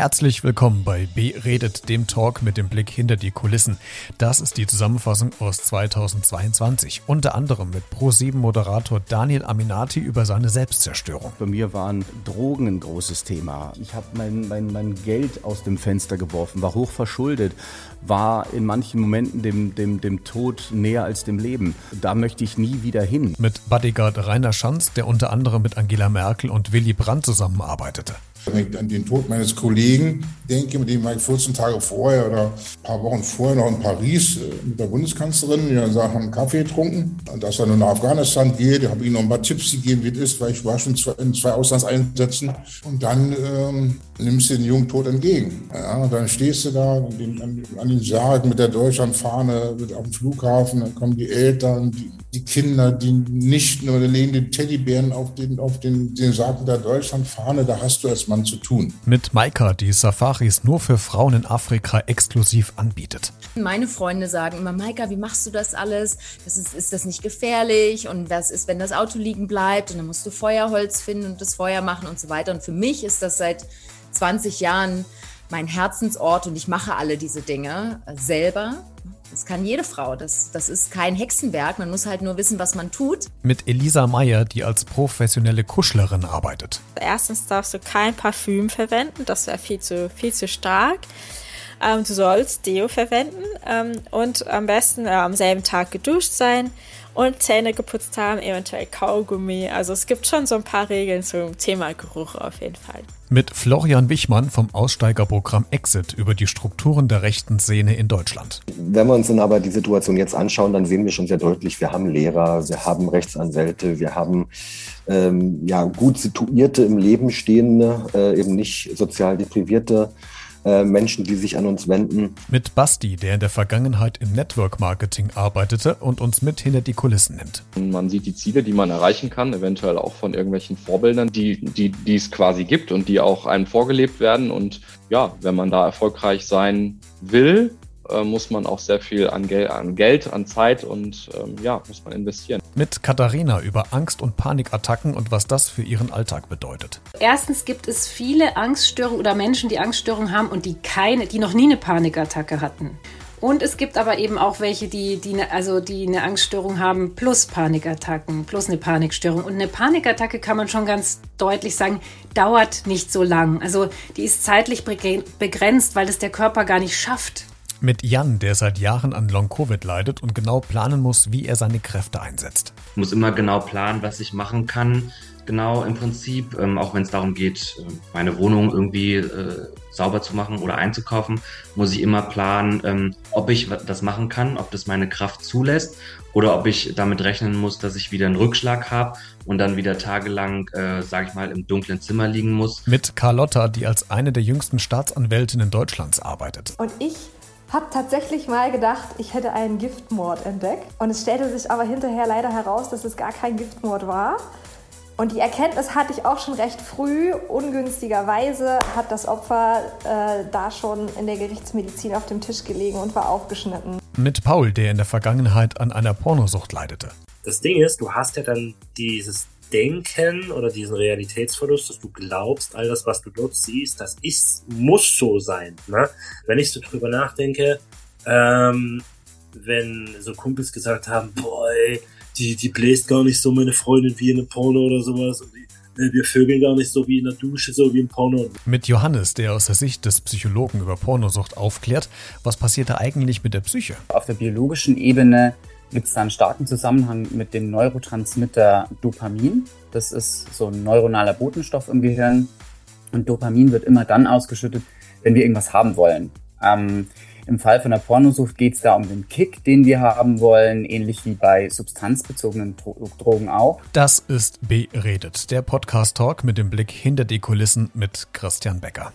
Herzlich willkommen bei B redet, dem Talk mit dem Blick hinter die Kulissen. Das ist die Zusammenfassung aus 2022, unter anderem mit Pro7-Moderator Daniel Aminati über seine Selbstzerstörung. Bei mir waren Drogen ein großes Thema. Ich habe mein, mein, mein Geld aus dem Fenster geworfen, war hoch verschuldet, war in manchen Momenten dem, dem, dem Tod näher als dem Leben. Da möchte ich nie wieder hin. Mit Bodyguard Rainer Schanz, der unter anderem mit Angela Merkel und Willy Brandt zusammenarbeitete. Wenn ich an den Tod meines Kollegen denke, mit dem war ich 14 Tage vorher oder ein paar Wochen vorher noch in Paris äh, mit der Bundeskanzlerin, die dann haben einen Kaffee getrunken. Und dass er nun nach Afghanistan geht, habe ich ihm noch ein paar Tipps gegeben, wie es ist, weil ich war schon in zwei Auslandseinsätzen. Und dann ähm, nimmst du den jungen Tod entgegen. Ja, dann stehst du da an den, an den Sarg mit der Deutschlandfahne auf dem Flughafen, dann kommen die Eltern, die, die Kinder, die nicht nur legen den Teddybären auf den, auf den, den Sarg mit der Deutschlandfahne, da hast du als Mann zu tun. Mit Maika, die Safaris nur für Frauen in Afrika exklusiv anbietet. Meine Freunde sagen immer, Maika, wie machst du das alles? Das ist, ist das nicht gefährlich? Und was ist, wenn das Auto liegen bleibt? Und dann musst du Feuerholz finden und das Feuer machen und so weiter. Und für mich ist das seit 20 Jahren mein Herzensort und ich mache alle diese Dinge selber. Das kann jede Frau. Das, das ist kein Hexenwerk. Man muss halt nur wissen, was man tut. Mit Elisa Meyer, die als professionelle Kuschlerin arbeitet. Erstens darfst du kein Parfüm verwenden. Das wäre viel zu, viel zu stark. Ähm, du sollst Deo verwenden ähm, und am besten äh, am selben Tag geduscht sein und Zähne geputzt haben, eventuell Kaugummi. Also es gibt schon so ein paar Regeln zum Thema Geruch auf jeden Fall. Mit Florian Wichmann vom Aussteigerprogramm Exit über die Strukturen der rechten Szene in Deutschland. Wenn wir uns dann aber die Situation jetzt anschauen, dann sehen wir schon sehr deutlich, wir haben Lehrer, wir haben Rechtsanwälte, wir haben ähm, ja, gut situierte im Leben stehende, äh, eben nicht sozial deprivierte äh, Menschen, die sich an uns wenden. Mit Basti, der in der Vergangenheit im Network Marketing arbeitete und uns mit hinter die Kulissen nimmt. Man sieht die Ziele, die man erreichen kann, eventuell auch von irgendwelchen Vorbildern, die, die, die es quasi gibt und die auch einem vorgelebt werden. Und ja, wenn man da erfolgreich sein will, äh, muss man auch sehr viel an, Gel an Geld, an Zeit und ähm, ja, muss man investieren. Mit Katharina über Angst- und Panikattacken und was das für ihren Alltag bedeutet. Erstens gibt es viele Angststörungen oder Menschen, die Angststörungen haben und die keine, die noch nie eine Panikattacke hatten. Und es gibt aber eben auch welche, die, die, ne, also die eine Angststörung haben plus Panikattacken, plus eine Panikstörung. Und eine Panikattacke kann man schon ganz deutlich sagen, dauert nicht so lang. Also die ist zeitlich begrenzt, weil es der Körper gar nicht schafft. Mit Jan, der seit Jahren an Long-Covid leidet und genau planen muss, wie er seine Kräfte einsetzt. Ich muss immer genau planen, was ich machen kann. Genau im Prinzip, ähm, auch wenn es darum geht, äh, meine Wohnung irgendwie äh, sauber zu machen oder einzukaufen, muss ich immer planen, ähm, ob ich das machen kann, ob das meine Kraft zulässt oder ob ich damit rechnen muss, dass ich wieder einen Rückschlag habe und dann wieder tagelang, äh, sage ich mal, im dunklen Zimmer liegen muss. Mit Carlotta, die als eine der jüngsten Staatsanwältinnen Deutschlands arbeitet. Und ich habe tatsächlich mal gedacht, ich hätte einen Giftmord entdeckt. Und es stellte sich aber hinterher leider heraus, dass es gar kein Giftmord war. Und die Erkenntnis hatte ich auch schon recht früh. Ungünstigerweise hat das Opfer äh, da schon in der Gerichtsmedizin auf dem Tisch gelegen und war aufgeschnitten. Mit Paul, der in der Vergangenheit an einer Pornosucht leidete. Das Ding ist, du hast ja dann dieses Denken oder diesen Realitätsverlust, dass du glaubst, all das, was du dort siehst, das ist, muss so sein. Ne? Wenn ich so drüber nachdenke, ähm, wenn so Kumpels gesagt haben, boy, die, die bläst gar nicht so meine Freundin wie in einem Porno oder sowas und die, äh, wir vögeln gar nicht so wie in der Dusche, so wie im Porno. Mit Johannes, der aus der Sicht des Psychologen über Pornosucht aufklärt, was passiert da eigentlich mit der Psyche? Auf der biologischen Ebene gibt es da einen starken Zusammenhang mit dem Neurotransmitter Dopamin. Das ist so ein neuronaler Botenstoff im Gehirn. Und Dopamin wird immer dann ausgeschüttet, wenn wir irgendwas haben wollen. Ähm, Im Fall von der Pornosucht geht es da um den Kick, den wir haben wollen, ähnlich wie bei substanzbezogenen Dro Drogen auch. Das ist Beredet, der Podcast-Talk mit dem Blick hinter die Kulissen mit Christian Becker.